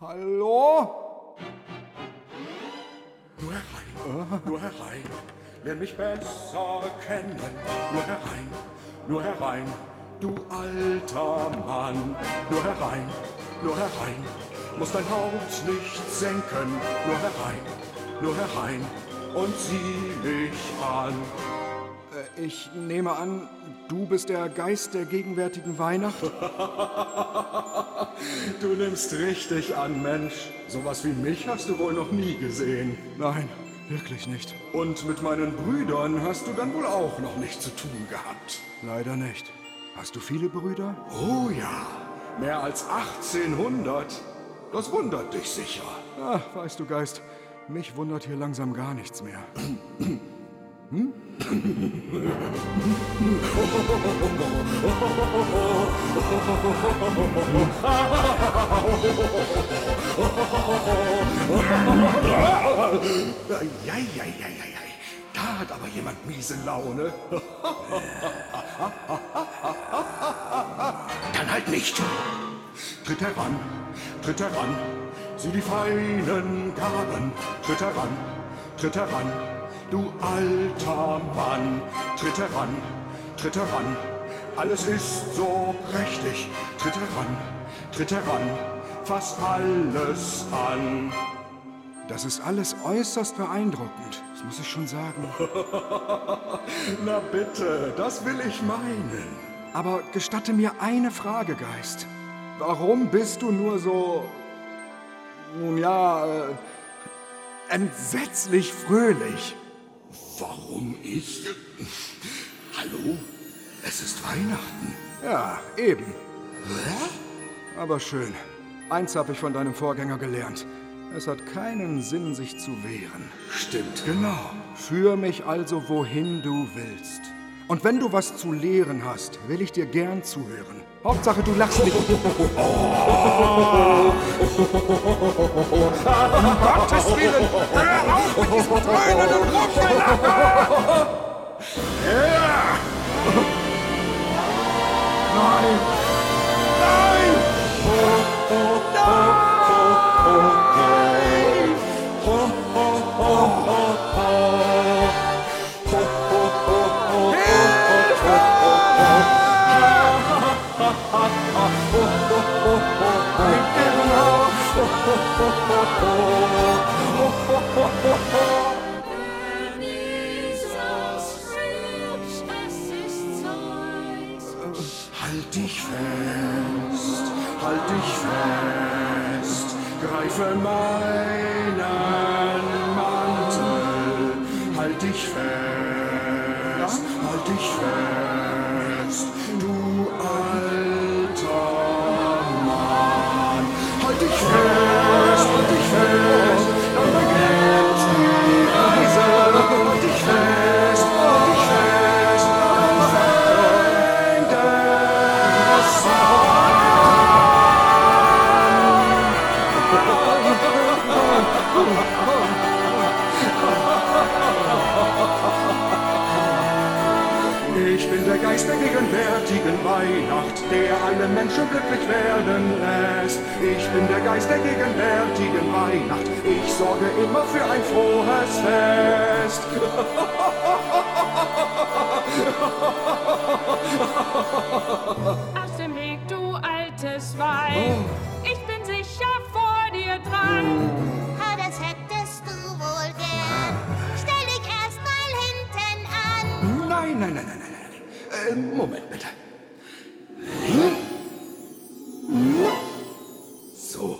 Hallo? Nur herein, nur herein, lern mich besser kennen. Nur herein, nur herein, du alter Mann. Nur herein, nur herein, muss dein Haupt nicht senken. Nur herein, nur herein und sieh mich an. Ich nehme an, du bist der Geist der gegenwärtigen Weihnacht? Du nimmst richtig an, Mensch. Sowas wie mich hast du wohl noch nie gesehen. Nein, wirklich nicht. Und mit meinen Brüdern hast du dann wohl auch noch nicht zu tun gehabt. Leider nicht. Hast du viele Brüder? Oh ja, mehr als 1800. Das wundert dich sicher. Ach, weißt du, Geist, mich wundert hier langsam gar nichts mehr. Ja. Da hat aber jemand miese Laune. Dann halt nicht. Tritt heran, tritt heran, sieh die feinen Gaben. Tritt heran, tritt heran, du alter Mann. Tritt heran, tritt heran, alles ist so prächtig. Tritt heran, tritt heran, fass alles an. Das ist alles äußerst beeindruckend, das muss ich schon sagen. Na bitte, das will ich meinen. Aber gestatte mir eine Frage, Geist. Warum bist du nur so, nun ja, äh, entsetzlich fröhlich? Warum ich? Hallo? Es ist Weihnachten. Ja, eben. Aber schön. Eins habe ich von deinem Vorgänger gelernt. Es hat keinen Sinn, sich zu wehren. Stimmt. Genau. Führ mich also, wohin du willst. Und wenn du was zu lehren hast, will ich dir gern zuhören. Hauptsache, du lachst nicht. Um Gottes Willen! Hör auf mit diesem dröhnenden Rumgelache! Nein! Nein! Halt 哈。Ich bin der Geist der gegenwärtigen Weihnacht, der alle Menschen glücklich werden lässt. Ich bin der Geist der gegenwärtigen Weihnacht, ich sorge immer für ein frohes Fest. Moment bitte. Hm? Hm? So.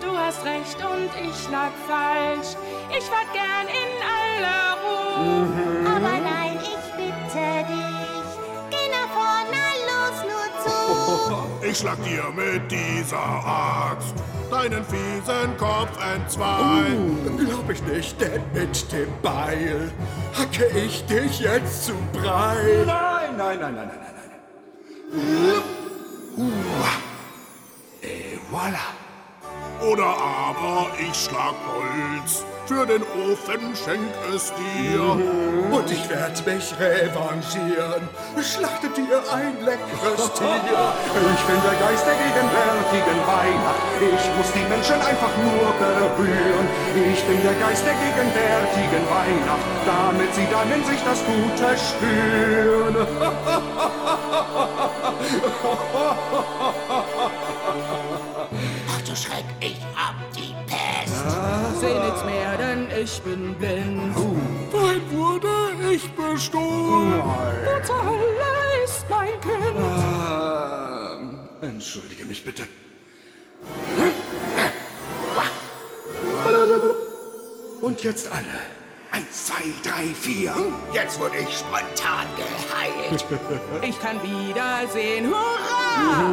Du hast recht und ich lag falsch. Ich war gern in aller Ruhe. Mhm. Aber nein, ich bitte dich. Geh nach vorne, los nur zu. Ich schlag dir mit dieser Axt deinen fiesen Kopf entzwei. Uh, oh. glaub ich nicht, denn mit dem Beil hacke ich dich jetzt zu breit. Et voilà. Oder aber ich schlag Holz. Für den Ofen schenk es dir. Und ich werd mich revanchieren. Schlachte dir ein leckeres Tier. Ich bin der Geist der gegenwärtigen Weihnacht. Ich muss die Menschen einfach nur berühren. Ich bin der Geist der gegenwärtigen Weihnacht, damit sie dann in sich das Gute spüren. ich bin blind. Weit wurde ich bestohlen. Wo zur Hölle ist mein Kind? Ähm, entschuldige mich bitte. Und jetzt alle. Eins, zwei, drei, vier. Jetzt wurde ich spontan geheilt. Ich kann wiedersehen. Hurra!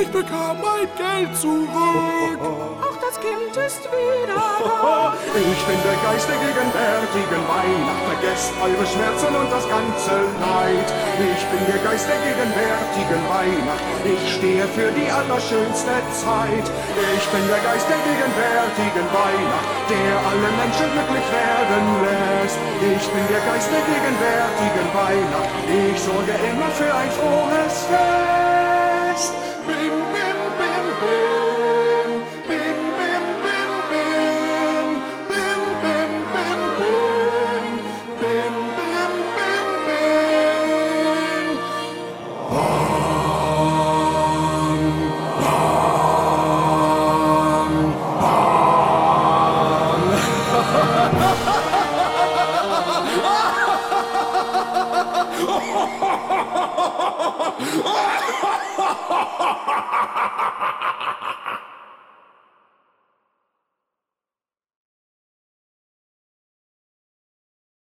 Ich bekam mein Geld zurück. Kind ist wieder da. Ich bin der Geist der gegenwärtigen Weihnacht. Vergesst eure Schmerzen und das ganze Leid. Ich bin der Geist der gegenwärtigen Weihnacht. Ich stehe für die allerschönste Zeit. Ich bin der Geist der gegenwärtigen Weihnacht, der alle Menschen glücklich werden lässt. Ich bin der Geist der gegenwärtigen Weihnacht. Ich sorge immer für ein frohes Fest. Oh!